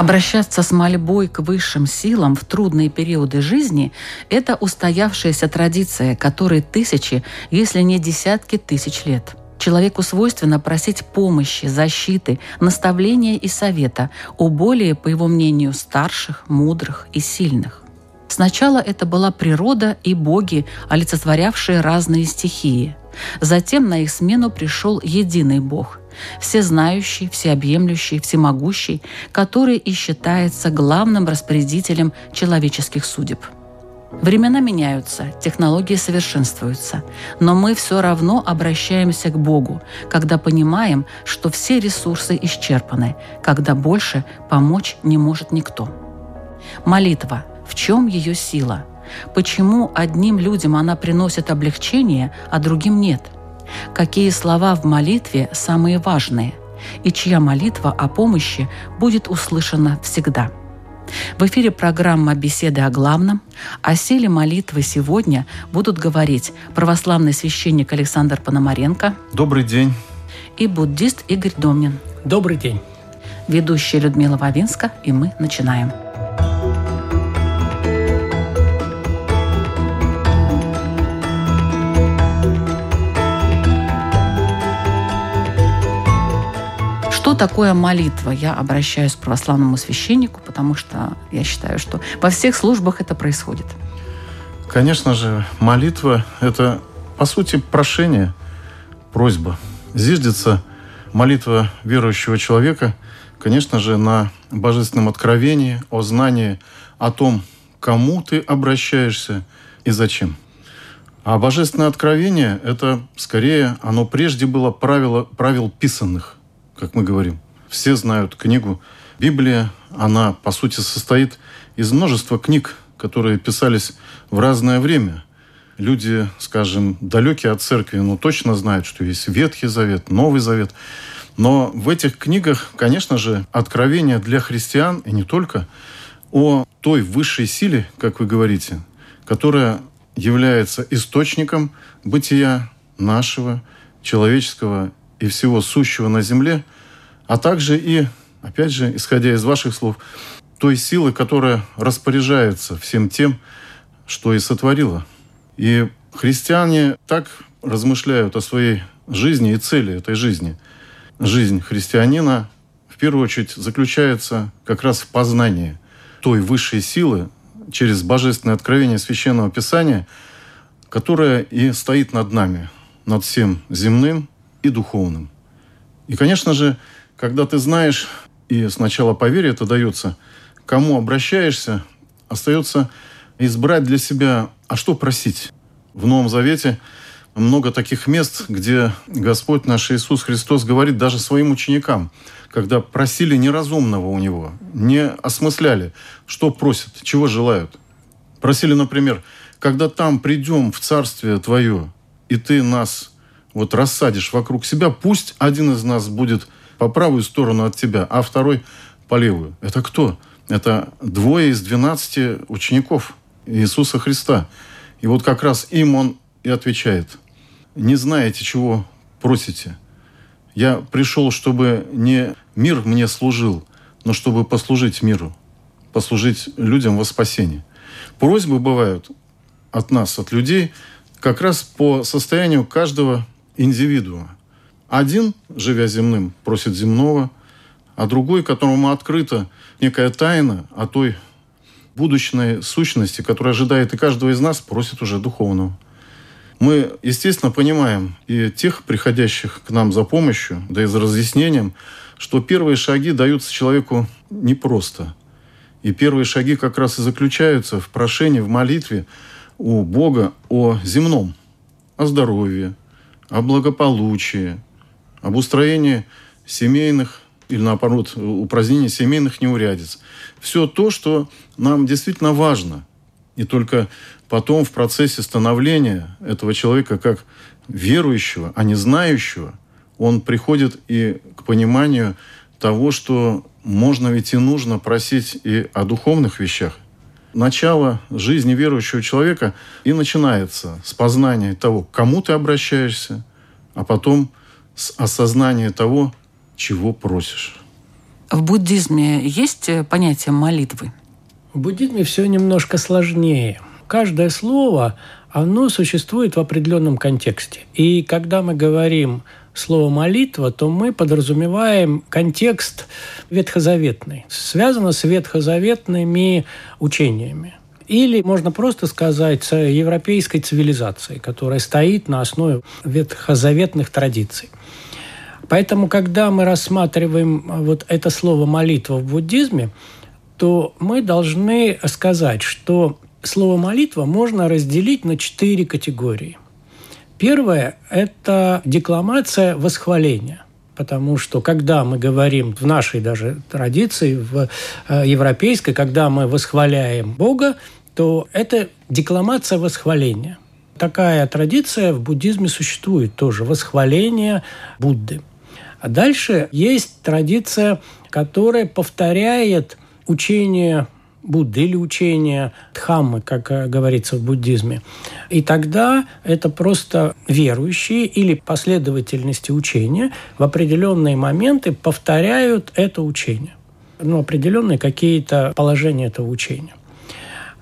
Обращаться с мольбой к высшим силам в трудные периоды жизни – это устоявшаяся традиция, которой тысячи, если не десятки тысяч лет. Человеку свойственно просить помощи, защиты, наставления и совета у более, по его мнению, старших, мудрых и сильных. Сначала это была природа и боги, олицетворявшие разные стихии. Затем на их смену пришел единый бог всезнающий, всеобъемлющий, всемогущий, который и считается главным распорядителем человеческих судеб. Времена меняются, технологии совершенствуются, но мы все равно обращаемся к Богу, когда понимаем, что все ресурсы исчерпаны, когда больше помочь не может никто. Молитва. В чем ее сила? Почему одним людям она приносит облегчение, а другим нет – какие слова в молитве самые важные и чья молитва о помощи будет услышана всегда. В эфире программа «Беседы о главном». О силе молитвы сегодня будут говорить православный священник Александр Пономаренко. Добрый день. И буддист Игорь Домнин. Добрый день. Ведущая Людмила Вавинска, и мы начинаем. Такое молитва? Я обращаюсь к православному священнику, потому что я считаю, что во всех службах это происходит. Конечно же, молитва – это, по сути, прошение, просьба. Зиждется молитва верующего человека, конечно же, на божественном откровении, о знании о том, кому ты обращаешься и зачем. А божественное откровение – это скорее, оно прежде было правило, правил писанных как мы говорим. Все знают книгу. Библия, она, по сути, состоит из множества книг, которые писались в разное время. Люди, скажем, далекие от церкви, но точно знают, что есть Ветхий Завет, Новый Завет. Но в этих книгах, конечно же, откровение для христиан, и не только, о той высшей силе, как вы говорите, которая является источником бытия нашего, человеческого и всего сущего на земле, а также и, опять же, исходя из ваших слов, той силы, которая распоряжается всем тем, что и сотворила. И христиане так размышляют о своей жизни и цели этой жизни. Жизнь христианина в первую очередь заключается как раз в познании той высшей силы через божественное откровение Священного Писания, которая и стоит над нами, над всем земным и духовным. И, конечно же, когда ты знаешь, и сначала по вере это дается, кому обращаешься, остается избрать для себя, а что просить. В Новом Завете много таких мест, где Господь наш Иисус Христос говорит даже своим ученикам, когда просили неразумного у Него, не осмысляли, что просят, чего желают. Просили, например, когда там придем в Царствие Твое, и Ты нас вот рассадишь вокруг себя, пусть один из нас будет по правую сторону от тебя, а второй по левую. Это кто? Это двое из двенадцати учеников Иисуса Христа. И вот как раз им он и отвечает. Не знаете, чего просите. Я пришел, чтобы не мир мне служил, но чтобы послужить миру, послужить людям во спасение. Просьбы бывают от нас, от людей, как раз по состоянию каждого индивидуума. Один, живя земным, просит земного, а другой, которому открыта некая тайна о той будущей сущности, которая ожидает и каждого из нас, просит уже духовного. Мы, естественно, понимаем и тех, приходящих к нам за помощью, да и за разъяснением, что первые шаги даются человеку непросто. И первые шаги как раз и заключаются в прошении, в молитве у Бога о земном, о здоровье, о благополучии, об устроении семейных или наоборот упразднение семейных неурядиц. Все то, что нам действительно важно. И только потом в процессе становления этого человека как верующего, а не знающего, он приходит и к пониманию того, что можно ведь и нужно просить и о духовных вещах. Начало жизни верующего человека и начинается с познания того, к кому ты обращаешься, а потом с осознания того, чего просишь. В буддизме есть э, понятие молитвы? В буддизме все немножко сложнее. Каждое слово, оно существует в определенном контексте. И когда мы говорим слово «молитва», то мы подразумеваем контекст ветхозаветный, связано с ветхозаветными учениями. Или можно просто сказать с европейской цивилизацией, которая стоит на основе ветхозаветных традиций. Поэтому, когда мы рассматриваем вот это слово «молитва» в буддизме, то мы должны сказать, что слово «молитва» можно разделить на четыре категории. Первое – это декламация восхваления – потому что когда мы говорим в нашей даже традиции, в э, европейской, когда мы восхваляем Бога, то это декламация восхваления. Такая традиция в буддизме существует тоже, восхваление Будды. А дальше есть традиция, которая повторяет учение Будды или учение Дхаммы, как э, говорится в буддизме. И тогда это просто верующие или последовательности учения в определенные моменты повторяют это учение. Ну, определенные какие-то положения этого учения.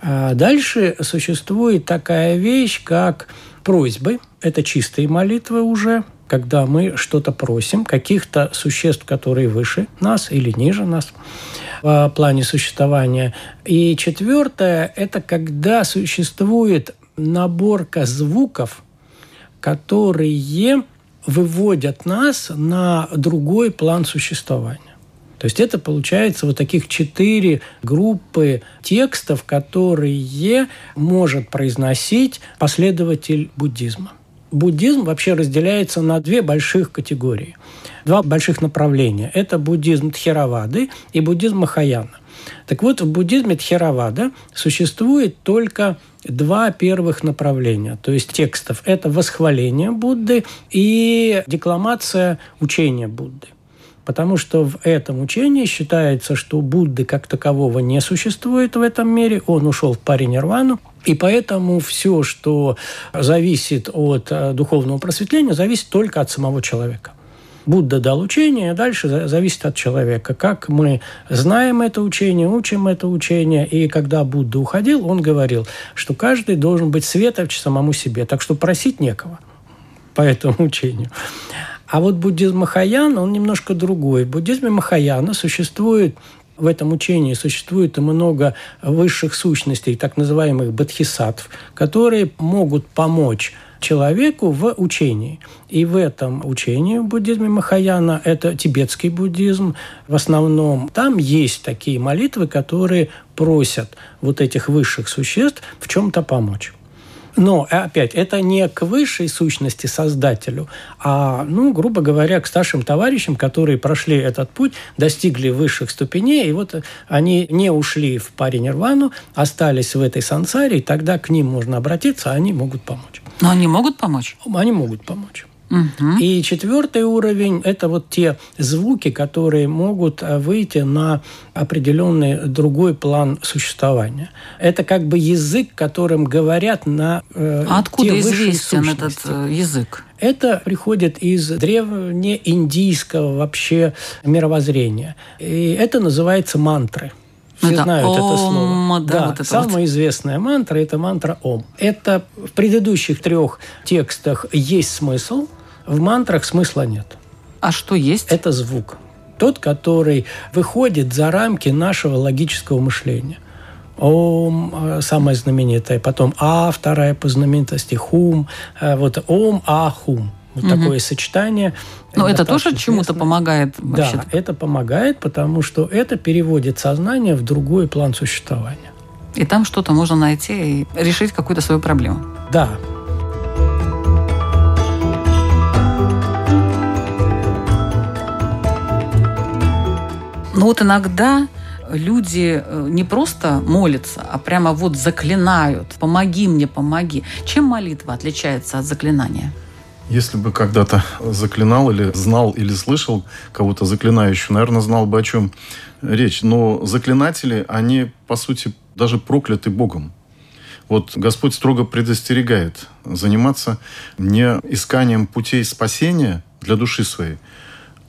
А дальше существует такая вещь, как просьбы. Это чистые молитвы уже, когда мы что-то просим, каких-то существ, которые выше нас или ниже нас в плане существования. И четвертое – это когда существует наборка звуков, которые выводят нас на другой план существования. То есть это получается вот таких четыре группы текстов, которые может произносить последователь буддизма. Буддизм вообще разделяется на две больших категории, два больших направления. Это буддизм Тхеравады и буддизм Махаяна. Так вот, в буддизме Тхеравада существует только два первых направления, то есть текстов. Это восхваление Будды и декламация учения Будды. Потому что в этом учении считается, что Будды как такового не существует в этом мире, он ушел в паре нирвану, и поэтому все, что зависит от э, духовного просветления, зависит только от самого человека. Будда дал учение, дальше зависит от человека. Как мы знаем это учение, учим это учение. И когда Будда уходил, он говорил, что каждый должен быть светоч самому себе. Так что просить некого по этому учению. А вот буддизм Махаяна, он немножко другой. В буддизме Махаяна существует в этом учении существует много высших сущностей, так называемых бодхисаттв, которые могут помочь человеку в учении. И в этом учении в буддизме Махаяна, это тибетский буддизм в основном, там есть такие молитвы, которые просят вот этих высших существ в чем-то помочь. Но, опять, это не к высшей сущности Создателю, а, ну, грубо говоря, к старшим товарищам, которые прошли этот путь, достигли высших ступеней, и вот они не ушли в паре нирвану, остались в этой сансаре, и тогда к ним можно обратиться, а они могут помочь. Но они могут помочь? Они могут помочь. И четвертый уровень – это вот те звуки, которые могут э, выйти на определенный другой план существования. Это как бы язык, которым говорят на э, А откуда известен этот э, язык? Это приходит из древнеиндийского вообще мировоззрения. И это называется мантры. Все это знают ом, это слово. Да, да вот это самая вот. известная мантра – это мантра Ом. Это в предыдущих трех текстах есть смысл – в мантрах смысла нет. А что есть? Это звук. Тот, который выходит за рамки нашего логического мышления. Ом, самое знаменитое, потом А, вторая по знаменитости, Хум, э, вот Ом, А, Хум. Вот угу. такое сочетание. Но это тоже чему-то помогает вообще? Да, это помогает, потому что это переводит сознание в другой план существования. И там что-то можно найти и решить какую-то свою проблему. Да, Но вот иногда люди э, не просто молятся, а прямо вот заклинают. Помоги мне, помоги. Чем молитва отличается от заклинания? Если бы когда-то заклинал или знал или слышал кого-то заклинающего, наверное, знал бы о чем речь. Но заклинатели, они, по сути, даже прокляты Богом. Вот Господь строго предостерегает заниматься не исканием путей спасения для души своей,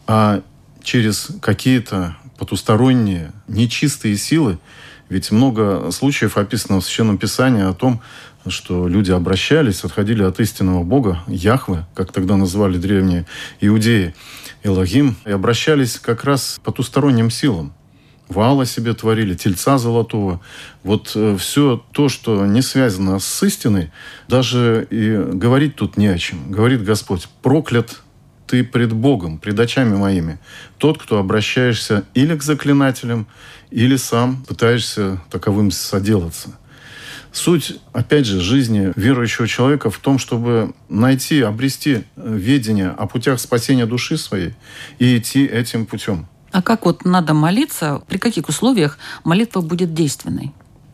а через какие-то потусторонние, нечистые силы. Ведь много случаев описано в Священном Писании о том, что люди обращались, отходили от истинного Бога, Яхвы, как тогда называли древние иудеи, Элогим, и обращались как раз к потусторонним силам. Вала себе творили, тельца золотого. Вот э, все то, что не связано с истиной, даже и говорить тут не о чем. Говорит Господь, проклят ты пред Богом, пред очами моими. Тот, кто обращаешься или к заклинателям, или сам пытаешься таковым соделаться. Суть, опять же, жизни верующего человека в том, чтобы найти, обрести ведение о путях спасения души своей и идти этим путем. А как вот надо молиться, при каких условиях молитва будет действенной?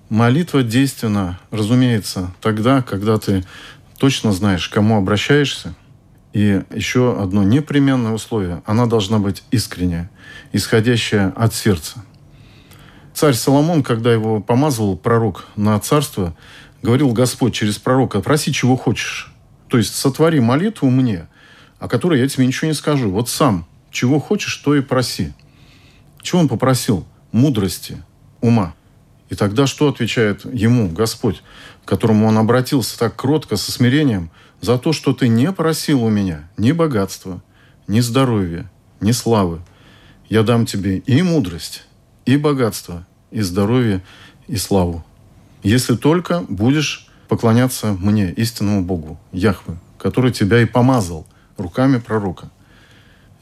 Молитва действенна, разумеется, тогда, когда ты точно знаешь, к кому обращаешься, и еще одно непременное условие. Она должна быть искренняя, исходящая от сердца. Царь Соломон, когда его помазывал пророк на царство, говорил Господь через пророка, проси, чего хочешь. То есть сотвори молитву мне, о которой я тебе ничего не скажу. Вот сам, чего хочешь, то и проси. Чего он попросил? Мудрости, ума. И тогда что отвечает ему Господь, к которому он обратился так кротко, со смирением – за то, что ты не просил у меня ни богатства, ни здоровья, ни славы. Я дам тебе и мудрость, и богатство, и здоровье, и славу. Если только будешь поклоняться мне, истинному Богу, Яхве, который тебя и помазал руками пророка.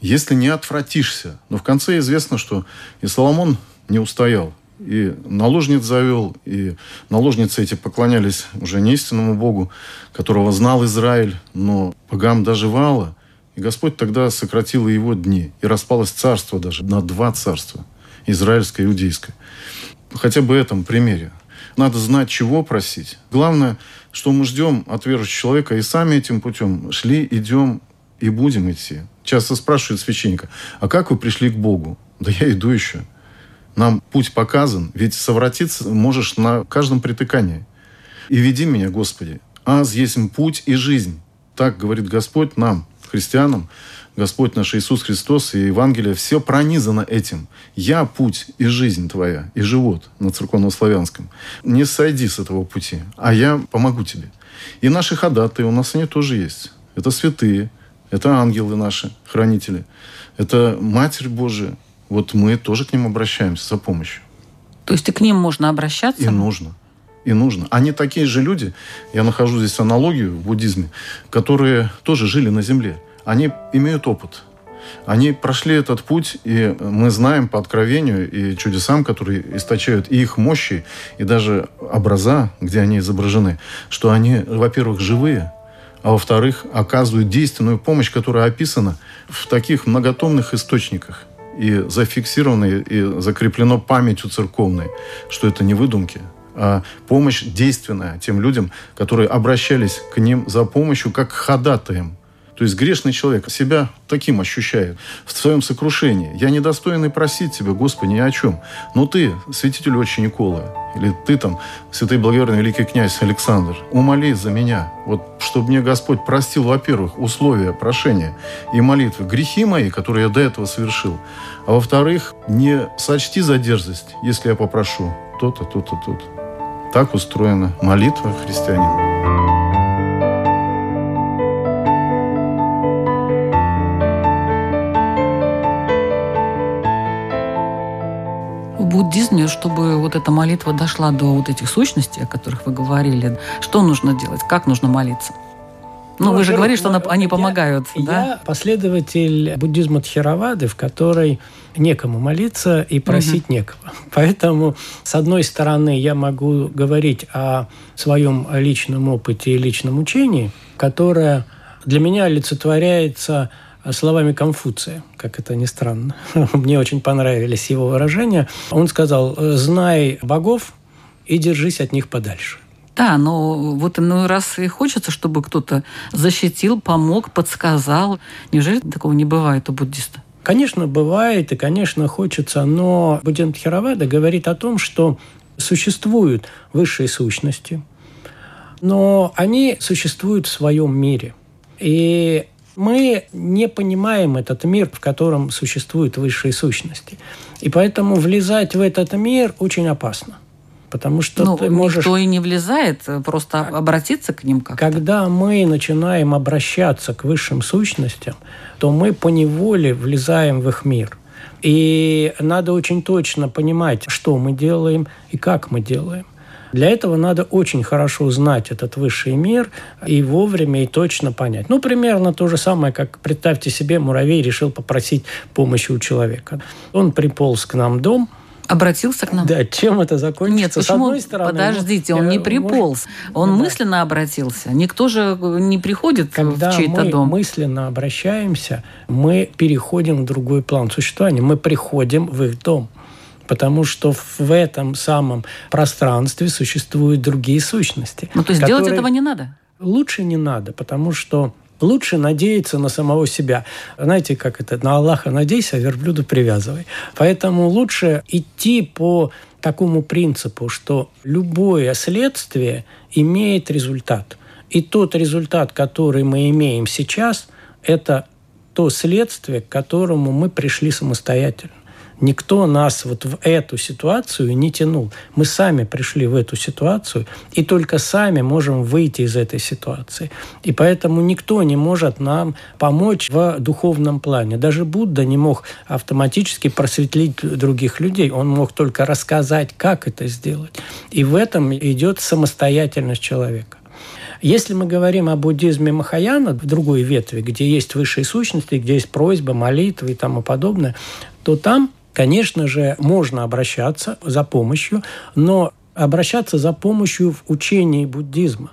Если не отвратишься, но в конце известно, что и Соломон не устоял – и наложниц завел, и наложницы эти поклонялись уже не истинному Богу, которого знал Израиль, но богам доживало. И Господь тогда сократил его дни, и распалось царство даже на два царства, израильское и иудейское. Хотя бы в этом примере. Надо знать, чего просить. Главное, что мы ждем от верующего человека, и сами этим путем шли, идем и будем идти. Часто спрашивают священника, а как вы пришли к Богу? Да я иду еще. Нам путь показан, ведь совратиться можешь на каждом притыкании. «И веди меня, Господи, аз есть путь и жизнь». Так говорит Господь нам, христианам, Господь наш Иисус Христос и Евангелие, все пронизано этим. «Я путь и жизнь твоя, и живот» на церковно-славянском. Не сойди с этого пути, а я помогу тебе. И наши ходатые у нас они тоже есть. Это святые, это ангелы наши, хранители. Это Матерь Божия, вот мы тоже к ним обращаемся за помощью. То есть и к ним можно обращаться? И нужно. И нужно. Они такие же люди, я нахожу здесь аналогию в буддизме, которые тоже жили на земле. Они имеют опыт. Они прошли этот путь, и мы знаем по откровению и чудесам, которые источают и их мощи, и даже образа, где они изображены, что они, во-первых, живые, а во-вторых, оказывают действенную помощь, которая описана в таких многотомных источниках – и зафиксировано, и закреплено памятью церковной, что это не выдумки, помощь действенная тем людям, которые обращались к ним за помощью как к ходатаям. То есть грешный человек себя таким ощущает в своем сокрушении. Я недостойный просить тебя, Господи, ни о чем. Но ты, святитель отче Никола, или ты там, святый благоверный великий князь Александр, умоли за меня, вот, чтобы мне Господь простил, во-первых, условия прошения и молитвы, грехи мои, которые я до этого совершил, а во-вторых, не сочти за дерзость, если я попрошу то-то, то-то, то-то. Так устроена молитва христианина. буддизме, чтобы вот эта молитва дошла до вот этих сущностей, о которых вы говорили, что нужно делать, как нужно молиться? Ну, ну вы же говорите, что они помогают, я, да? Я последователь буддизма Тхеравады, в которой некому молиться и просить угу. некого. Поэтому, с одной стороны, я могу говорить о своем личном опыте и личном учении, которое для меня олицетворяется словами Конфуция, как это ни странно. Мне очень понравились его выражения. Он сказал, знай богов и держись от них подальше. Да, но вот иной раз и хочется, чтобы кто-то защитил, помог, подсказал. Неужели такого не бывает у буддиста? Конечно, бывает, и, конечно, хочется, но Буддент Херавада говорит о том, что существуют высшие сущности, но они существуют в своем мире. И мы не понимаем этот мир, в котором существуют высшие сущности. И поэтому влезать в этот мир очень опасно. Потому что ну, ты можешь... Никто и не влезает, просто обратиться к ним как-то. Когда мы начинаем обращаться к высшим сущностям, то мы поневоле влезаем в их мир. И надо очень точно понимать, что мы делаем и как мы делаем. Для этого надо очень хорошо знать этот высший мир и вовремя и точно понять. Ну, примерно то же самое, как представьте себе, муравей решил попросить помощи у человека. Он приполз к нам в дом – Обратился к нам? Да, чем это закончится? Нет, почему? С одной стороны, Подождите, он не приполз. Он да. мысленно обратился. Никто же не приходит Когда в чей-то мы дом. мысленно обращаемся, мы переходим в другой план существования. Мы приходим в их дом. Потому что в этом самом пространстве существуют другие сущности. Ну, то есть которые... делать этого не надо? Лучше не надо, потому что лучше надеяться на самого себя. Знаете, как это? На Аллаха надейся, а верблюду привязывай. Поэтому лучше идти по такому принципу, что любое следствие имеет результат. И тот результат, который мы имеем сейчас, это то следствие, к которому мы пришли самостоятельно. Никто нас вот в эту ситуацию не тянул. Мы сами пришли в эту ситуацию, и только сами можем выйти из этой ситуации. И поэтому никто не может нам помочь в духовном плане. Даже Будда не мог автоматически просветлить других людей. Он мог только рассказать, как это сделать. И в этом идет самостоятельность человека. Если мы говорим о буддизме Махаяна, в другой ветви, где есть высшие сущности, где есть просьба, молитвы и тому подобное, то там Конечно же, можно обращаться за помощью, но обращаться за помощью в учении буддизма.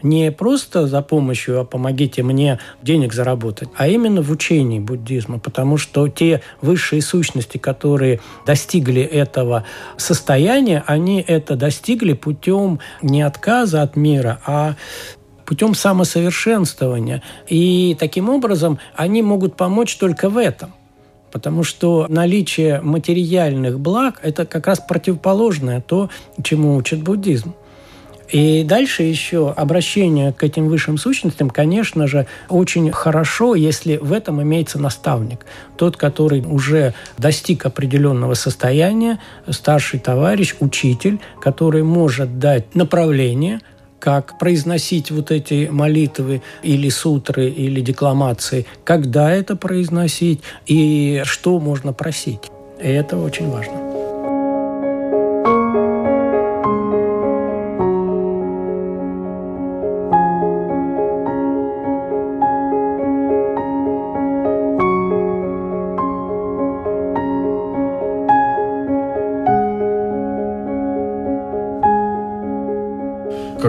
Не просто за помощью, а помогите мне денег заработать, а именно в учении буддизма, потому что те высшие сущности, которые достигли этого состояния, они это достигли путем не отказа от мира, а путем самосовершенствования. И таким образом они могут помочь только в этом. Потому что наличие материальных благ – это как раз противоположное то, чему учит буддизм. И дальше еще обращение к этим высшим сущностям, конечно же, очень хорошо, если в этом имеется наставник. Тот, который уже достиг определенного состояния, старший товарищ, учитель, который может дать направление – как произносить вот эти молитвы или сутры, или декламации, когда это произносить и что можно просить. И это очень важно.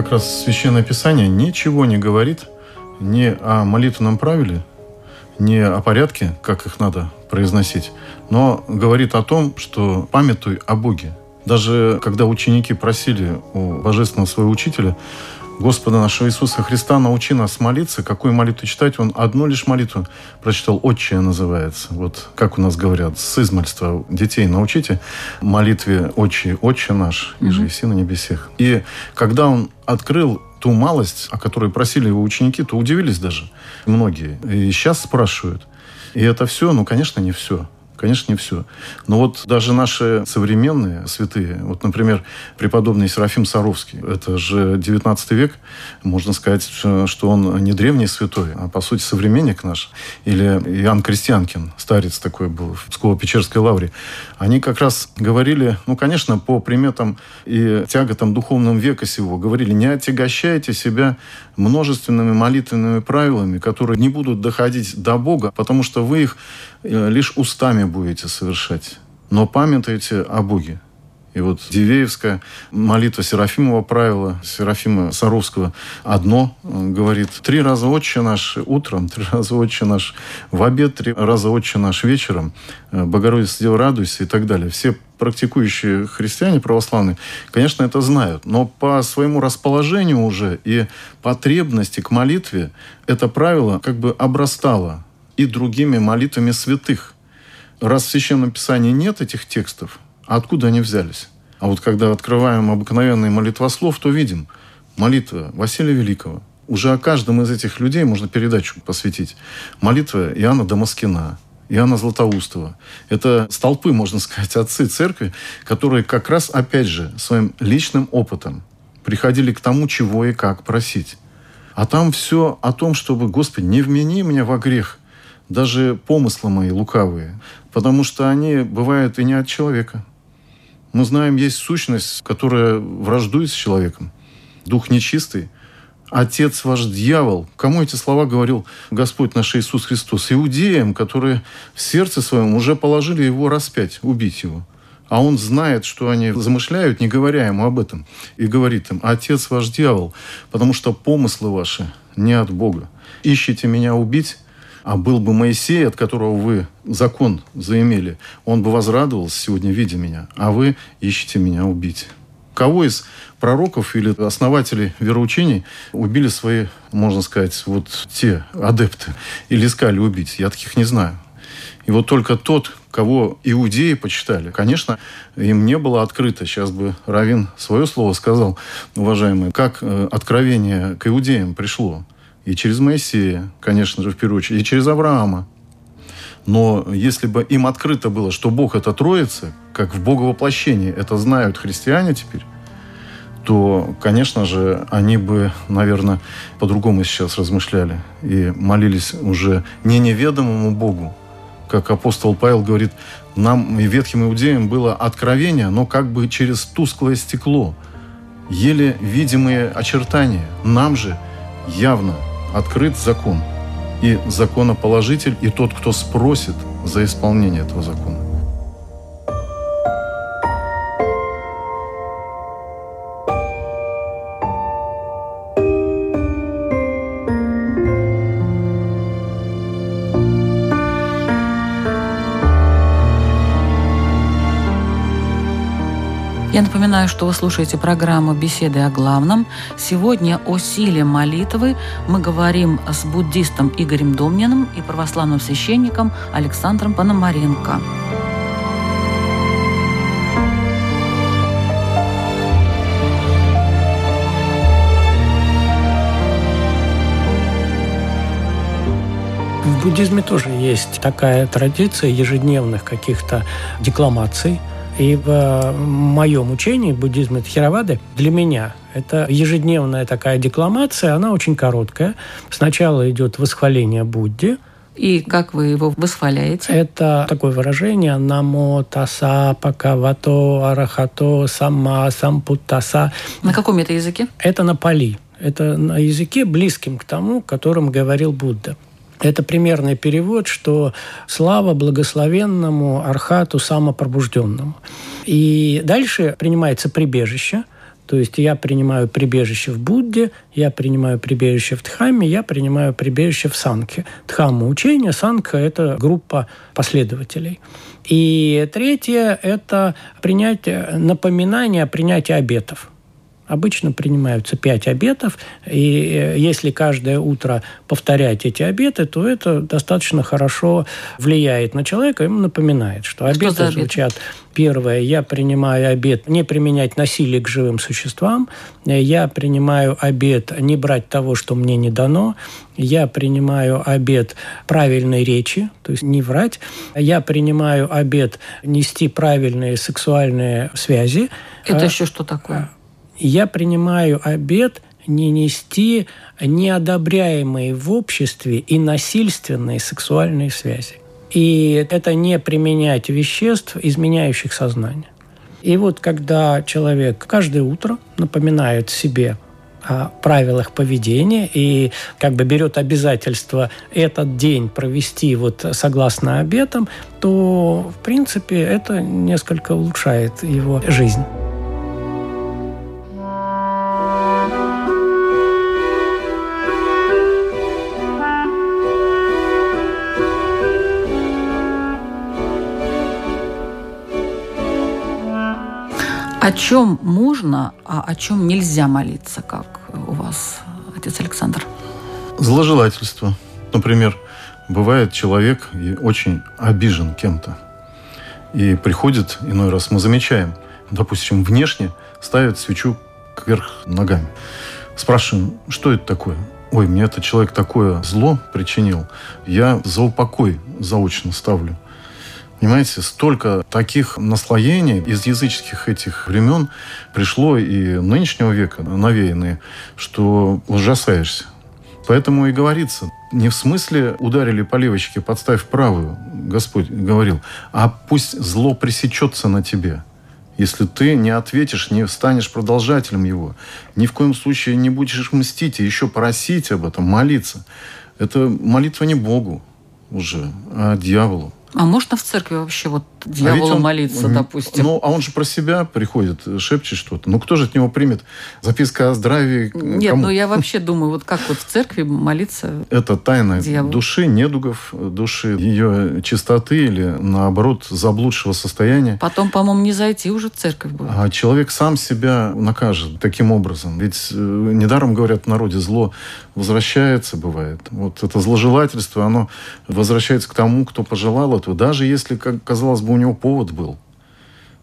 Как раз Священное Писание ничего не говорит ни о молитвенном правиле, ни о порядке, как их надо произносить, но говорит о том, что памятуй о Боге. Даже когда ученики просили у божественного своего учителя, Господа нашего Иисуса Христа, научи нас молиться. Какую молитву читать? Он одну лишь молитву прочитал, «Отче» называется. Вот как у нас говорят, с измальства детей научите молитве «Отче, Отче наш, и же и на небесех». И когда он открыл ту малость, о которой просили его ученики, то удивились даже многие. И сейчас спрашивают. И это все, ну, конечно, не все. Конечно, не все. Но вот даже наши современные святые, вот, например, преподобный Серафим Саровский, это же 19 век, можно сказать, что он не древний святой, а, по сути, современник наш. Или Иоанн Крестьянкин, старец такой был в Псково-Печерской лавре. Они как раз говорили, ну, конечно, по приметам и тяготам духовного века сего, говорили, не отягощайте себя множественными молитвенными правилами, которые не будут доходить до Бога, потому что вы их э, лишь устами будете совершать. Но памятайте о Боге. И вот Дивеевская молитва Серафимова правила, Серафима Саровского одно говорит. Три раза «Отче наш» утром, три раза «Отче наш» в обед, три раза «Отче наш» вечером, Богородица Дева, радуйся и так далее. Все практикующие христиане православные, конечно, это знают. Но по своему расположению уже и потребности к молитве это правило как бы обрастало и другими молитвами святых. Раз в Священном Писании нет этих текстов, а откуда они взялись? А вот когда открываем обыкновенный молитвослов, то видим молитва Василия Великого. Уже о каждом из этих людей можно передачу посвятить. Молитва Иоанна Дамаскина, Иоанна Златоустова. Это столпы, можно сказать, отцы церкви, которые как раз, опять же, своим личным опытом приходили к тому, чего и как просить. А там все о том, чтобы, Господи, не вмени меня во грех, даже помыслы мои лукавые, потому что они бывают и не от человека, мы знаем, есть сущность, которая враждует с человеком. Дух нечистый. Отец ваш дьявол. Кому эти слова говорил Господь наш Иисус Христос? Иудеям, которые в сердце своем уже положили его распять, убить его. А он знает, что они замышляют, не говоря ему об этом. И говорит им, отец ваш дьявол, потому что помыслы ваши не от Бога. Ищите меня убить, а был бы Моисей, от которого вы закон заимели, он бы возрадовался сегодня, видя меня, а вы ищете меня убить. Кого из пророков или основателей вероучений убили свои, можно сказать, вот те адепты или искали убить? Я таких не знаю. И вот только тот, кого иудеи почитали, конечно, им не было открыто. Сейчас бы Равин свое слово сказал, уважаемые, как э, откровение к иудеям пришло и через Моисея, конечно же, в первую очередь, и через Авраама. Но если бы им открыто было, что Бог – это Троица, как в Боговоплощении, это знают христиане теперь, то, конечно же, они бы, наверное, по-другому сейчас размышляли и молились уже не неведомому Богу, как апостол Павел говорит, нам и ветхим иудеям было откровение, но как бы через тусклое стекло, еле видимые очертания. Нам же явно – открыт закон. И законоположитель, и тот, кто спросит за исполнение этого закона. Я напоминаю, что вы слушаете программу «Беседы о главном». Сегодня о силе молитвы мы говорим с буддистом Игорем Домниным и православным священником Александром Пономаренко. В буддизме тоже есть такая традиция ежедневных каких-то декламаций, и в э, моем учении буддизма Тхеравады для меня это ежедневная такая декламация, она очень короткая. Сначала идет восхваление Будде, и как вы его восхваляете? Это такое выражение «Намо таса пакавато арахато самма сампуттаса». На каком это языке? Это на пали. Это на языке, близким к тому, которым говорил Будда. Это примерный перевод, что слава благословенному архату самопробужденному. И дальше принимается прибежище, то есть я принимаю прибежище в Будде, я принимаю прибежище в Дхамме, я принимаю прибежище в Санке. Дхамма – учение, Санка – это группа последователей. И третье – это принятие, напоминание о принятии обетов. Обычно принимаются пять обетов, и э, если каждое утро повторять эти обеты, то это достаточно хорошо влияет на человека, ему напоминает, что обеты что звучат. Первое, я принимаю обет не применять насилие к живым существам, я принимаю обет не брать того, что мне не дано, я принимаю обет правильной речи, то есть не врать, я принимаю обет нести правильные сексуальные связи. Это а, еще что такое? Я принимаю обет не нести неодобряемые в обществе и насильственные сексуальные связи. И это не применять веществ, изменяющих сознание. И вот когда человек каждое утро напоминает себе о правилах поведения и как бы берет обязательство этот день провести вот согласно обетам, то, в принципе, это несколько улучшает его жизнь. О чем можно, а о чем нельзя молиться, как у вас, отец Александр? Зложелательство. Например, бывает человек очень обижен кем-то. И приходит, иной раз мы замечаем, допустим, внешне ставит свечу кверх ногами. Спрашиваем, что это такое? Ой, мне этот человек такое зло причинил. Я за упокой заочно ставлю. Понимаете, столько таких наслоений из языческих этих времен пришло и нынешнего века навеянные, что ужасаешься. Поэтому и говорится, не в смысле ударили по левочке, подставь правую, Господь говорил, а пусть зло пресечется на тебе. Если ты не ответишь, не станешь продолжателем его, ни в коем случае не будешь мстить и еще просить об этом, молиться. Это молитва не Богу уже, а дьяволу. А можно в церкви вообще вот дьяволу а он, молиться, допустим? Ну, а он же про себя приходит, шепчет что-то. Ну, кто же от него примет? Записка о здравии? Нет, кому? ну я вообще думаю, вот как вот в церкви молиться Это тайна дьяволу. души, недугов души, ее чистоты или, наоборот, заблудшего состояния. Потом, по-моему, не зайти уже в церковь будет. А человек сам себя накажет таким образом. Ведь э, недаром говорят в народе, зло возвращается, бывает. Вот это зложелательство, оно возвращается к тому, кто пожелал этого, даже если, как казалось бы, у него повод был.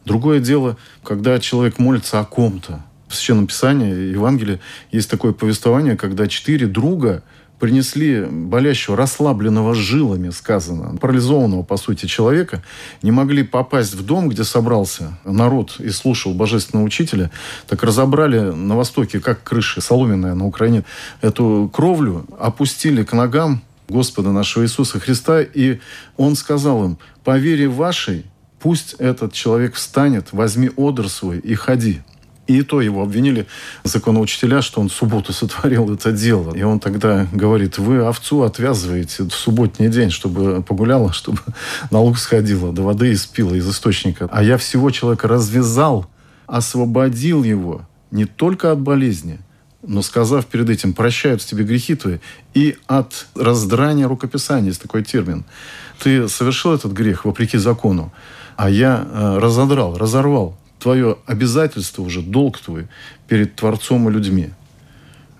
Другое дело, когда человек молится о ком-то. В Священном Писании, Евангелии, есть такое повествование, когда четыре друга принесли болящего, расслабленного жилами, сказано, парализованного, по сути, человека, не могли попасть в дом, где собрался народ и слушал божественного учителя, так разобрали на востоке, как крыши, соломенная на Украине, эту кровлю, опустили к ногам Господа нашего Иисуса Христа, и Он сказал им, по вере вашей пусть этот человек встанет, возьми одр свой и ходи. И то его обвинили законоучителя, что он в субботу сотворил это дело. И он тогда говорит, вы овцу отвязываете в субботний день, чтобы погуляла, чтобы на луг сходила, до воды испила из источника. А я всего человека развязал, освободил его не только от болезни, но сказав перед этим, прощаются тебе грехи твои, и от раздрания рукописания, есть такой термин. Ты совершил этот грех вопреки закону, а я э, разодрал, разорвал твое обязательство уже, долг твой перед Творцом и людьми.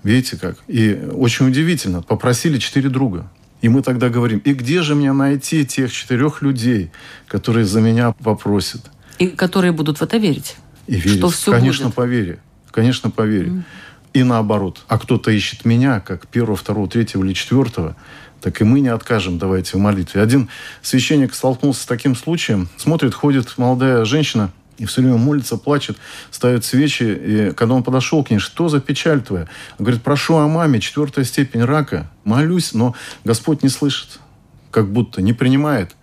Видите как? И очень удивительно, попросили четыре друга. И мы тогда говорим, и где же мне найти тех четырех людей, которые за меня попросят? И которые будут в это верить? И верить. Что все Конечно, будет. по вере. Конечно, по вере. Mm. И наоборот. А кто-то ищет меня, как первого, второго, третьего или четвертого, так и мы не откажем, давайте в молитве. Один священник столкнулся с таким случаем. Смотрит, ходит молодая женщина, и все время молится, плачет, ставит свечи. И когда он подошел к ней, что за печаль твоя? Он говорит, прошу о маме, четвертая степень рака. Молюсь, но Господь не слышит, как будто не принимает.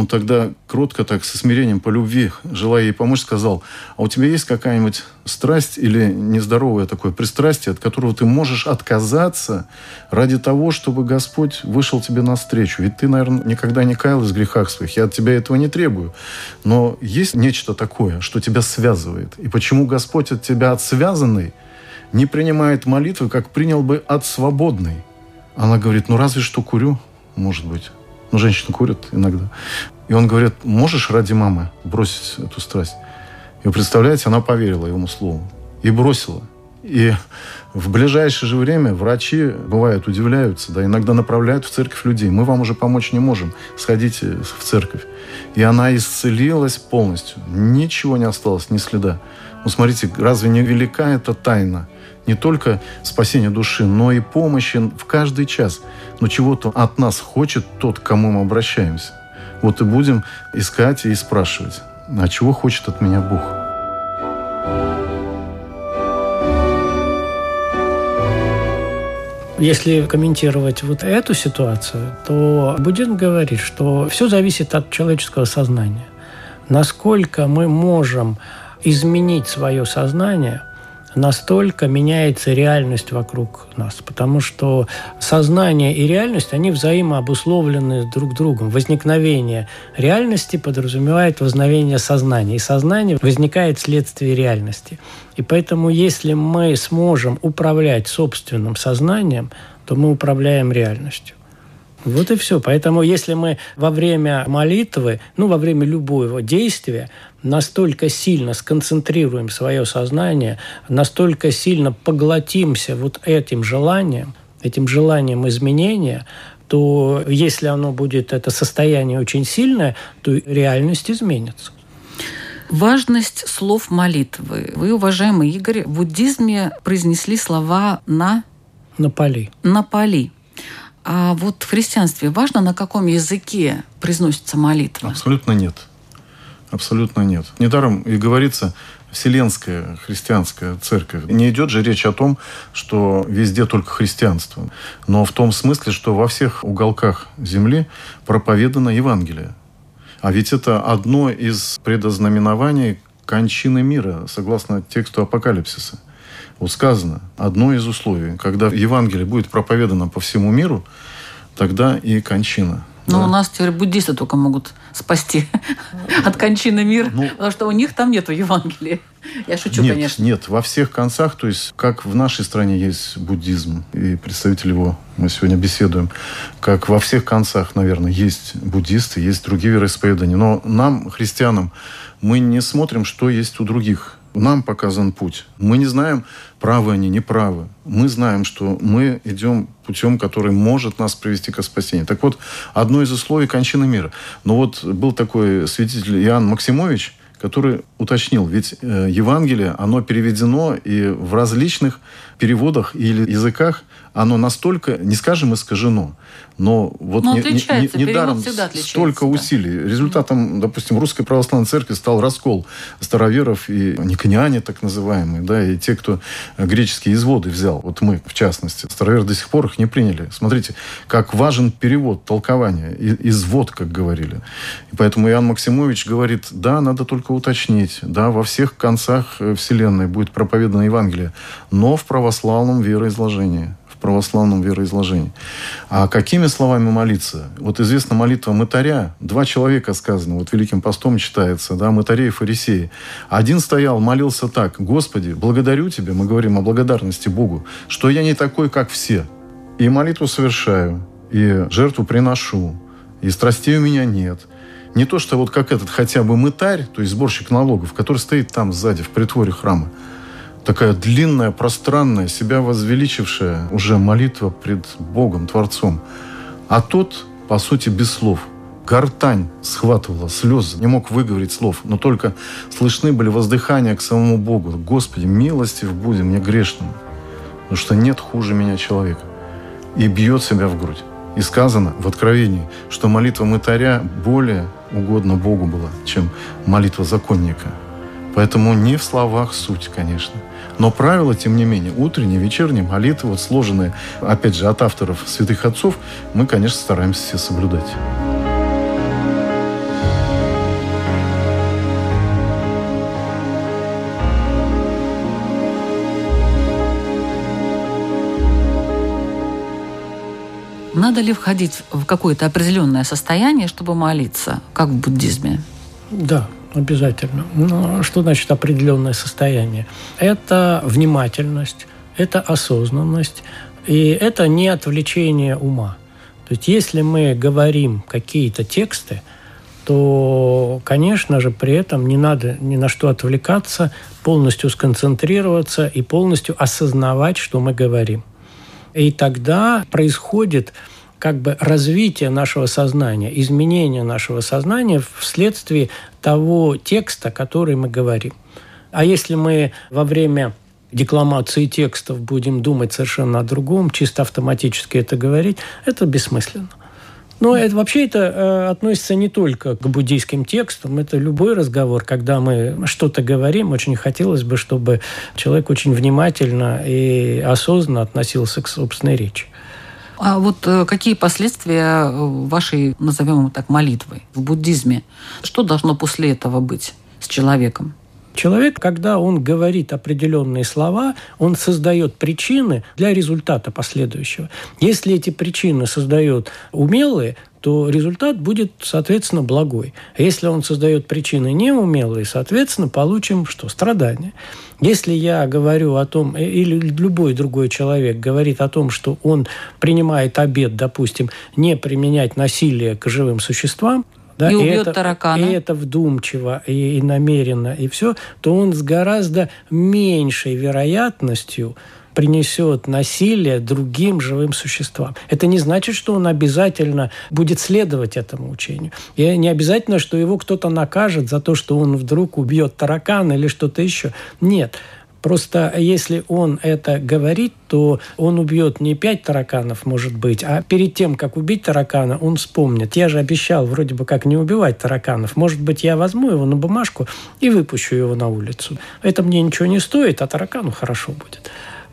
Он тогда кротко так, со смирением, по любви, желая ей помочь, сказал, а у тебя есть какая-нибудь страсть или нездоровое такое пристрастие, от которого ты можешь отказаться ради того, чтобы Господь вышел тебе навстречу? Ведь ты, наверное, никогда не каялась в грехах своих, я от тебя этого не требую. Но есть нечто такое, что тебя связывает. И почему Господь от тебя от связанной не принимает молитвы, как принял бы от свободной? Она говорит, ну разве что курю, может быть. Ну, женщины курят иногда. И он говорит, можешь ради мамы бросить эту страсть? И вы представляете, она поверила ему слову и бросила. И в ближайшее же время врачи, бывают, удивляются, да, иногда направляют в церковь людей. Мы вам уже помочь не можем, сходите в церковь. И она исцелилась полностью. Ничего не осталось, ни следа. Ну, смотрите, разве не велика эта тайна? Не только спасение души, но и помощи в каждый час. Но чего-то от нас хочет тот, к кому мы обращаемся. Вот и будем искать и спрашивать, а чего хочет от меня Бог? Если комментировать вот эту ситуацию, то будем говорить, что все зависит от человеческого сознания. Насколько мы можем изменить свое сознание – настолько меняется реальность вокруг нас. Потому что сознание и реальность, они взаимообусловлены друг другом. Возникновение реальности подразумевает возникновение сознания. И сознание возникает вследствие реальности. И поэтому, если мы сможем управлять собственным сознанием, то мы управляем реальностью. Вот и все. Поэтому если мы во время молитвы, ну, во время любого действия настолько сильно сконцентрируем свое сознание, настолько сильно поглотимся вот этим желанием, этим желанием изменения, то если оно будет, это состояние очень сильное, то реальность изменится. Важность слов молитвы. Вы, уважаемый Игорь, в буддизме произнесли слова на... На поли. На поли. А вот в христианстве важно, на каком языке произносится молитва? Абсолютно нет. Абсолютно нет. Недаром и говорится Вселенская христианская церковь. Не идет же речь о том, что везде только христианство, но в том смысле, что во всех уголках земли проповедано Евангелие. А ведь это одно из предознаменований кончины мира, согласно тексту Апокалипсиса. Вот сказано, одно из условий, когда Евангелие будет проповедано по всему миру, тогда и кончина. Но да. у нас теперь буддисты только могут спасти от кончины мир, ну, потому что у них там нету Евангелия. Я шучу, нет, конечно. Нет, во всех концах, то есть как в нашей стране есть буддизм, и представитель его мы сегодня беседуем, как во всех концах, наверное, есть буддисты, есть другие вероисповедания. Но нам, христианам, мы не смотрим, что есть у других. Нам показан путь. Мы не знаем, правы они, неправы. Мы знаем, что мы идем путем, который может нас привести к спасению. Так вот, одно из условий кончины мира. Но вот был такой святитель Иоанн Максимович, который уточнил, ведь э, Евангелие, оно переведено и в различных переводах или языках оно настолько, не скажем, искажено, но вот но не, не, не, недаром столько усилий. Да. Результатом, допустим, Русской Православной Церкви стал раскол староверов и никониане так называемые, да, и те, кто греческие изводы взял, вот мы, в частности. Староверы до сих пор их не приняли. Смотрите, как важен перевод, толкование, извод, как говорили. И поэтому Иоанн Максимович говорит, да, надо только уточнить, да, во всех концах э, Вселенной будет проповедано Евангелие, но в православном вероизложении православном вероизложении. А какими словами молиться? Вот известна молитва мытаря. Два человека сказано, вот Великим постом читается, да, мытарей и фарисеи. Один стоял, молился так. «Господи, благодарю Тебя», мы говорим о благодарности Богу, «что я не такой, как все, и молитву совершаю, и жертву приношу, и страстей у меня нет». Не то, что вот как этот хотя бы мытарь, то есть сборщик налогов, который стоит там сзади, в притворе храма, такая длинная, пространная, себя возвеличившая уже молитва пред Богом, Творцом. А тот, по сути, без слов. Гортань схватывала, слезы, не мог выговорить слов, но только слышны были воздыхания к самому Богу. Господи, милостив будем мне грешному, потому что нет хуже меня человека. И бьет себя в грудь. И сказано в Откровении, что молитва мытаря более угодна Богу была, чем молитва законника. Поэтому не в словах суть, конечно. Но правила, тем не менее, утренние, вечерние молитвы, вот сложенные, опять же, от авторов святых отцов, мы, конечно, стараемся все соблюдать. Надо ли входить в какое-то определенное состояние, чтобы молиться, как в буддизме? Да, Обязательно. Ну, что значит определенное состояние? Это внимательность, это осознанность, и это не отвлечение ума. То есть если мы говорим какие-то тексты, то, конечно же, при этом не надо ни на что отвлекаться, полностью сконцентрироваться и полностью осознавать, что мы говорим. И тогда происходит как бы развитие нашего сознания, изменение нашего сознания вследствие того текста, который мы говорим. А если мы во время декламации текстов будем думать совершенно о другом, чисто автоматически это говорить, это бессмысленно. Но это, вообще это э, относится не только к буддийским текстам, это любой разговор, когда мы что-то говорим, очень хотелось бы, чтобы человек очень внимательно и осознанно относился к собственной речи. А вот э, какие последствия э, вашей, назовем его так, молитвы в буддизме? Что должно после этого быть с человеком? Человек, когда он говорит определенные слова, он создает причины для результата последующего. Если эти причины создает умелые, то результат будет, соответственно, благой. А если он создает причины неумелые, соответственно, получим что? Страдания. Если я говорю о том, э, или любой другой человек говорит о том, что он принимает обед, допустим, не применять насилие к живым существам, да, и убьет это, таракана. И это вдумчиво, и, и намеренно, и все, то он с гораздо меньшей вероятностью принесет насилие другим живым существам. Это не значит, что он обязательно будет следовать этому учению. И не обязательно, что его кто-то накажет за то, что он вдруг убьет таракана или что-то еще. Нет. Просто если он это говорит, то он убьет не пять тараканов, может быть, а перед тем, как убить таракана, он вспомнит. Я же обещал вроде бы как не убивать тараканов. Может быть, я возьму его на бумажку и выпущу его на улицу. Это мне ничего не стоит, а таракану хорошо будет.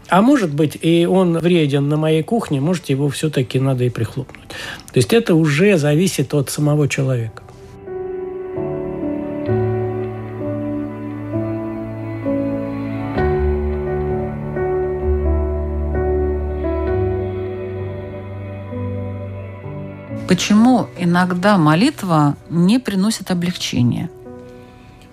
А может быть, и он вреден на моей кухне, может, его все-таки надо и прихлопнуть. То есть это уже зависит от самого человека. Почему иногда молитва не приносит облегчения?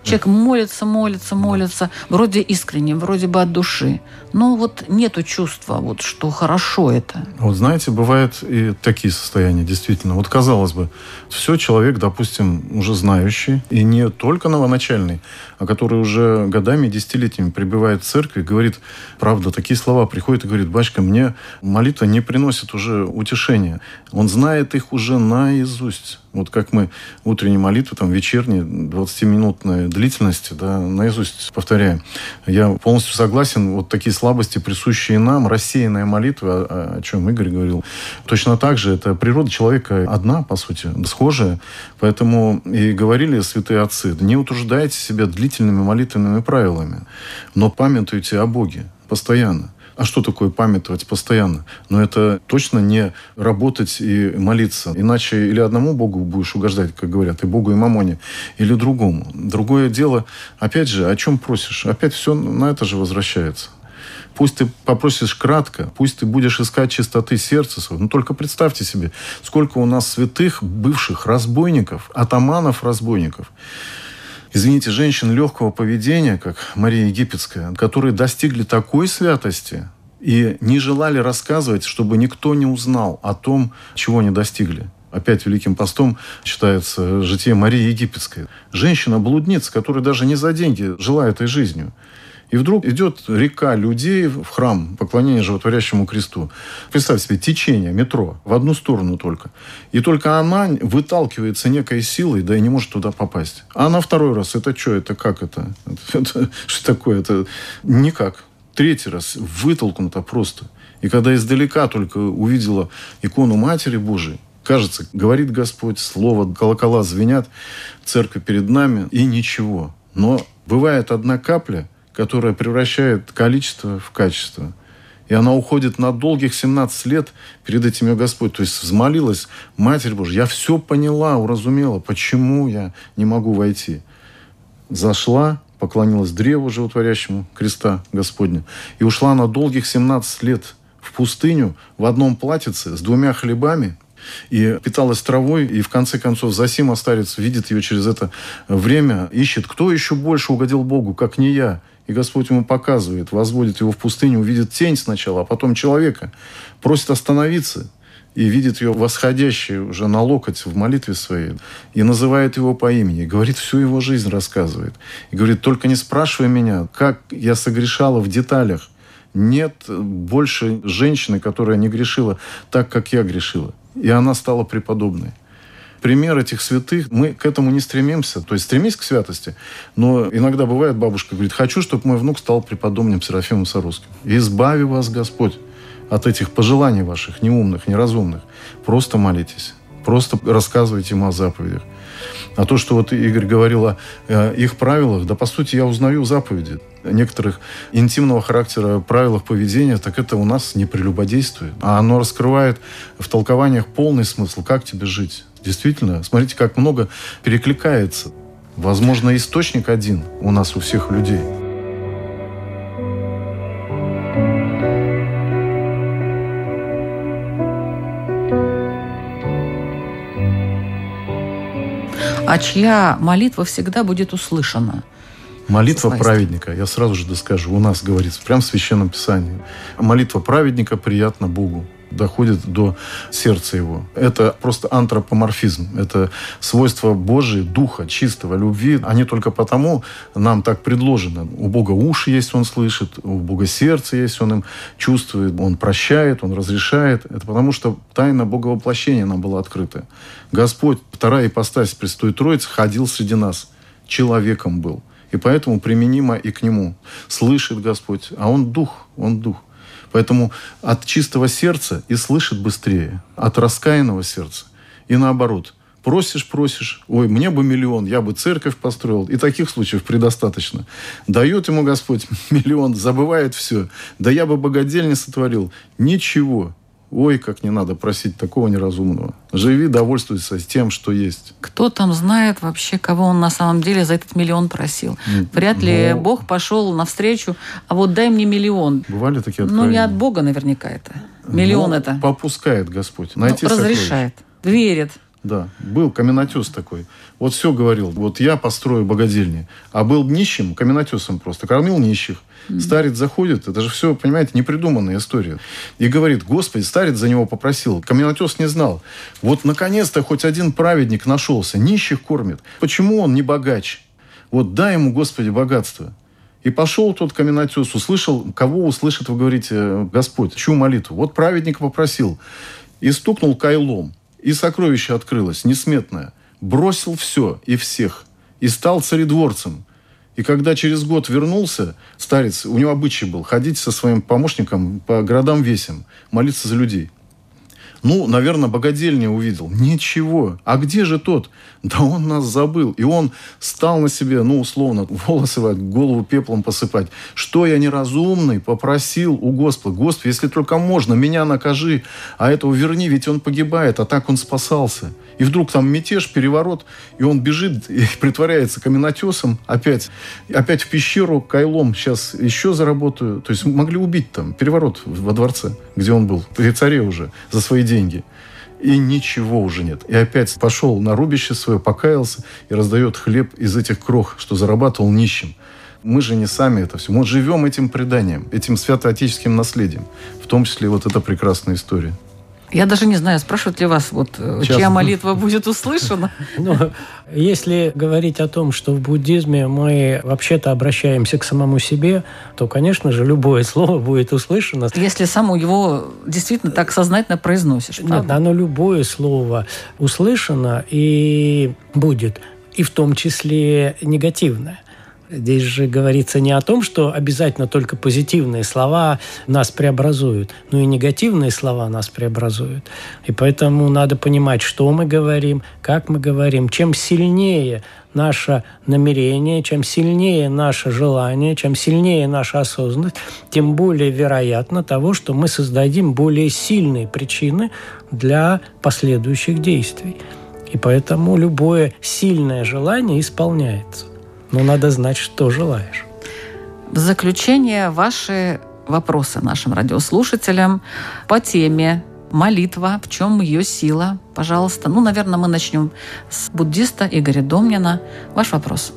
Человек молится, молится, молится, вроде искренне, вроде бы от души. Но вот нету чувства, вот что хорошо это. Вот знаете, бывают и такие состояния, действительно. Вот казалось бы, все человек, допустим, уже знающий, и не только новоначальный, а который уже годами, десятилетиями пребывает в церкви, говорит, правда, такие слова приходят и говорит, бачка, мне молитва не приносит уже утешения. Он знает их уже наизусть. Вот как мы утренние молитвы, там, вечерние, 20-минутной длительности, да, наизусть повторяем. Я полностью согласен, вот такие слабости, присущие нам, рассеянная молитва, о, о чем Игорь говорил, точно так же, это природа человека одна, по сути, схожая, поэтому и говорили святые отцы, не утруждайте себя длительными молитвенными правилами, но памятуйте о Боге постоянно. А что такое памятовать постоянно? Но это точно не работать и молиться. Иначе или одному Богу будешь угождать, как говорят, и Богу, и мамоне, или другому. Другое дело, опять же, о чем просишь? Опять все на это же возвращается. Пусть ты попросишь кратко, пусть ты будешь искать чистоты сердца своего. Но только представьте себе, сколько у нас святых, бывших разбойников, атаманов-разбойников извините, женщин легкого поведения, как Мария Египетская, которые достигли такой святости и не желали рассказывать, чтобы никто не узнал о том, чего они достигли. Опять Великим постом читается житие Марии Египетской. Женщина-блудница, которая даже не за деньги жила этой жизнью. И вдруг идет река людей в храм поклонения животворящему кресту. Представь себе, течение, метро, в одну сторону только. И только она выталкивается некой силой, да и не может туда попасть. А на второй раз, это что, это как это? это, что такое? Это никак. Третий раз вытолкнуто просто. И когда издалека только увидела икону Матери Божией, кажется, говорит Господь, слово, колокола звенят, церковь перед нами, и ничего. Но бывает одна капля – которая превращает количество в качество. И она уходит на долгих 17 лет перед этим ее Господь. То есть взмолилась, Матерь Божья, я все поняла, уразумела, почему я не могу войти. Зашла, поклонилась древу животворящему креста Господня и ушла на долгих 17 лет в пустыню в одном платьице с двумя хлебами и питалась травой, и в конце концов Засима старец видит ее через это время, ищет, кто еще больше угодил Богу, как не я. И Господь ему показывает, возводит его в пустыню, увидит тень сначала, а потом человека. Просит остановиться и видит ее восходящей уже на локоть в молитве своей, и называет его по имени, и говорит, всю его жизнь рассказывает. И говорит, только не спрашивай меня, как я согрешала в деталях. Нет больше женщины, которая не грешила так, как я грешила. И она стала преподобной пример этих святых, мы к этому не стремимся. То есть стремись к святости, но иногда бывает, бабушка говорит, хочу, чтобы мой внук стал преподобным Серафимом Саровским. Избави вас Господь от этих пожеланий ваших, неумных, неразумных. Просто молитесь. Просто рассказывайте ему о заповедях. А то, что вот Игорь говорил о э, их правилах, да, по сути, я узнаю заповеди некоторых интимного характера правилах поведения, так это у нас не прелюбодействует. А оно раскрывает в толкованиях полный смысл, как тебе жить. Действительно, смотрите, как много перекликается. Возможно, источник один у нас у всех людей. А чья молитва всегда будет услышана? Молитва праведника, я сразу же доскажу, у нас говорится, прям в Священном Писании. Молитва праведника приятна Богу доходит до сердца его. Это просто антропоморфизм. Это свойство Божие, духа, чистого, любви. Они только потому нам так предложено. У Бога уши есть, Он слышит. У Бога сердце есть, Он им чувствует. Он прощает, Он разрешает. Это потому, что тайна Боговоплощения нам была открыта. Господь, вторая ипостась Престой Троицы, ходил среди нас. Человеком был. И поэтому применимо и к Нему. Слышит Господь, а Он дух, Он дух. Поэтому от чистого сердца и слышит быстрее, от раскаянного сердца. И наоборот. Просишь, просишь, ой, мне бы миллион, я бы церковь построил. И таких случаев предостаточно. Дает ему Господь миллион, забывает все. Да я бы богадельни сотворил. Ничего. Ой, как не надо просить такого неразумного. Живи, довольствуйся тем, что есть. Кто там знает вообще, кого он на самом деле за этот миллион просил? Вряд ли Ну. Бог пошел навстречу, а вот дай мне миллион. Бывали такие Ну, откровения? не от Бога наверняка это. Миллион Ну, это. Попускает Господь. Ну, Найти сокровище. разрешает. Верит. Да, был каменотес такой. Вот все говорил, вот я построю богадельни. А был нищим, каменотесом просто, кормил нищих. Старец заходит, это же все, понимаете, непридуманная история. И говорит, Господи, старец за него попросил. Каменотес не знал. Вот наконец-то хоть один праведник нашелся, нищих кормит. Почему он не богач? Вот дай ему, Господи, богатство. И пошел тот каменотес, услышал, кого услышит, вы говорите, Господь, чью молитву? Вот праведник попросил. И стукнул кайлом. И сокровище открылось, несметное. Бросил все и всех. И стал царедворцем. И когда через год вернулся, старец, у него обычай был ходить со своим помощником по городам весям, молиться за людей. Ну, наверное, богадельня увидел. Ничего. А где же тот? Да он нас забыл. И он стал на себе, ну, условно, волосы, голову пеплом посыпать. Что я неразумный попросил у Господа. Господи, если только можно, меня накажи, а этого верни, ведь он погибает, а так он спасался. И вдруг там мятеж, переворот, и он бежит и притворяется каменотесом опять. Опять в пещеру кайлом. Сейчас еще заработаю. То есть могли убить там. Переворот во дворце, где он был. При царе уже. За свои деньги. И ничего уже нет. И опять пошел на рубище свое, покаялся и раздает хлеб из этих крох, что зарабатывал нищим. Мы же не сами это все. Мы живем этим преданием, этим святоотеческим наследием. В том числе вот эта прекрасная история. Я даже не знаю, спрашивают ли вас, вот, э, Сейчас. чья молитва будет услышана. Ну, если говорить о том, что в буддизме мы вообще-то обращаемся к самому себе, то, конечно же, любое слово будет услышано. Если сам его действительно так сознательно произносишь. Нет, правда? оно любое слово услышано и будет, и в том числе негативное. Здесь же говорится не о том, что обязательно только позитивные слова нас преобразуют, но и негативные слова нас преобразуют. И поэтому надо понимать, что мы говорим, как мы говорим. Чем сильнее наше намерение, чем сильнее наше желание, чем сильнее наша осознанность, тем более вероятно того, что мы создадим более сильные причины для последующих действий. И поэтому любое сильное желание исполняется. Но надо знать, что желаешь. В заключение ваши вопросы нашим радиослушателям по теме молитва, в чем ее сила, пожалуйста. Ну, наверное, мы начнем с буддиста Игоря Домнина. Ваш вопрос.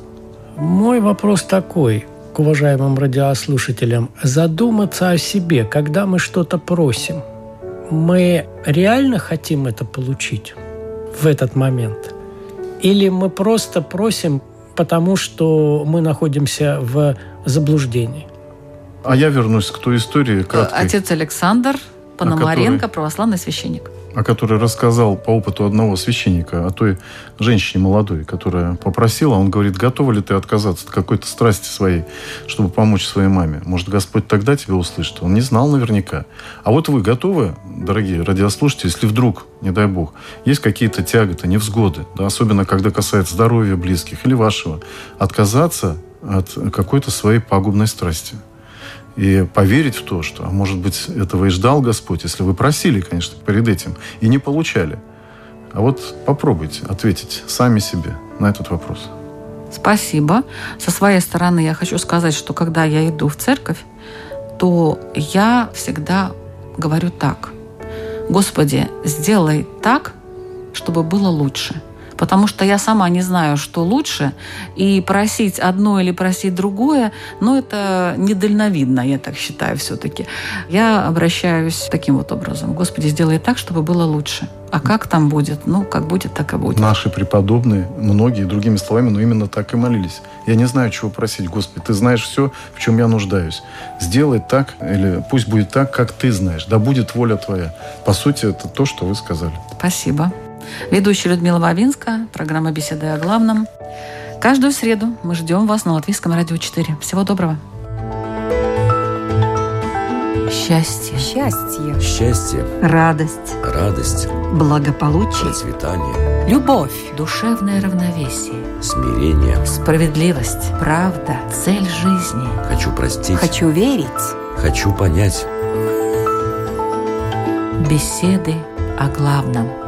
Мой вопрос такой к уважаемым радиослушателям. Задуматься о себе, когда мы что-то просим. Мы реально хотим это получить в этот момент? Или мы просто просим, потому что мы находимся в заблуждении? А я вернусь к той истории краткой, Отец Александр Пономаренко, православный священник. О которой рассказал по опыту одного священника, о той женщине молодой, которая попросила, он говорит, готова ли ты отказаться от какой-то страсти своей, чтобы помочь своей маме? Может, Господь тогда тебя услышит? Он не знал наверняка. А вот вы готовы, дорогие радиослушатели, если вдруг, не дай бог, есть какие-то тяготы, невзгоды, да, особенно когда касается здоровья близких или вашего, отказаться от какой-то своей пагубной страсти? И поверить в то, что, а может быть, этого и ждал Господь, если вы просили, конечно, перед этим, и не получали. А вот попробуйте ответить сами себе на этот вопрос. Спасибо. Со своей стороны я хочу сказать, что когда я иду в церковь, то я всегда говорю так. Господи, сделай так, чтобы было лучше – потому что я сама не знаю, что лучше, и просить одно или просить другое, ну, это недальновидно, я так считаю все-таки. Я обращаюсь таким вот образом. Господи, сделай так, чтобы было лучше. А как там будет? Ну, как будет, так и будет. Наши преподобные, многие, другими словами, но именно так и молились. Я не знаю, чего просить. Господи, Ты знаешь все, в чем я нуждаюсь. Сделай так, или пусть будет так, как Ты знаешь. Да будет воля Твоя. По сути, это то, что вы сказали. Спасибо. Ведущая Людмила Вавинска, программа «Беседы о главном». Каждую среду мы ждем вас на Латвийском радио 4. Всего доброго. Счастье. Счастье. Счастье. Радость. Радость. Благополучие. Процветание. Любовь. Душевное равновесие. Смирение. Справедливость. Правда. Цель жизни. Хочу простить. Хочу верить. Хочу понять. Беседы о главном.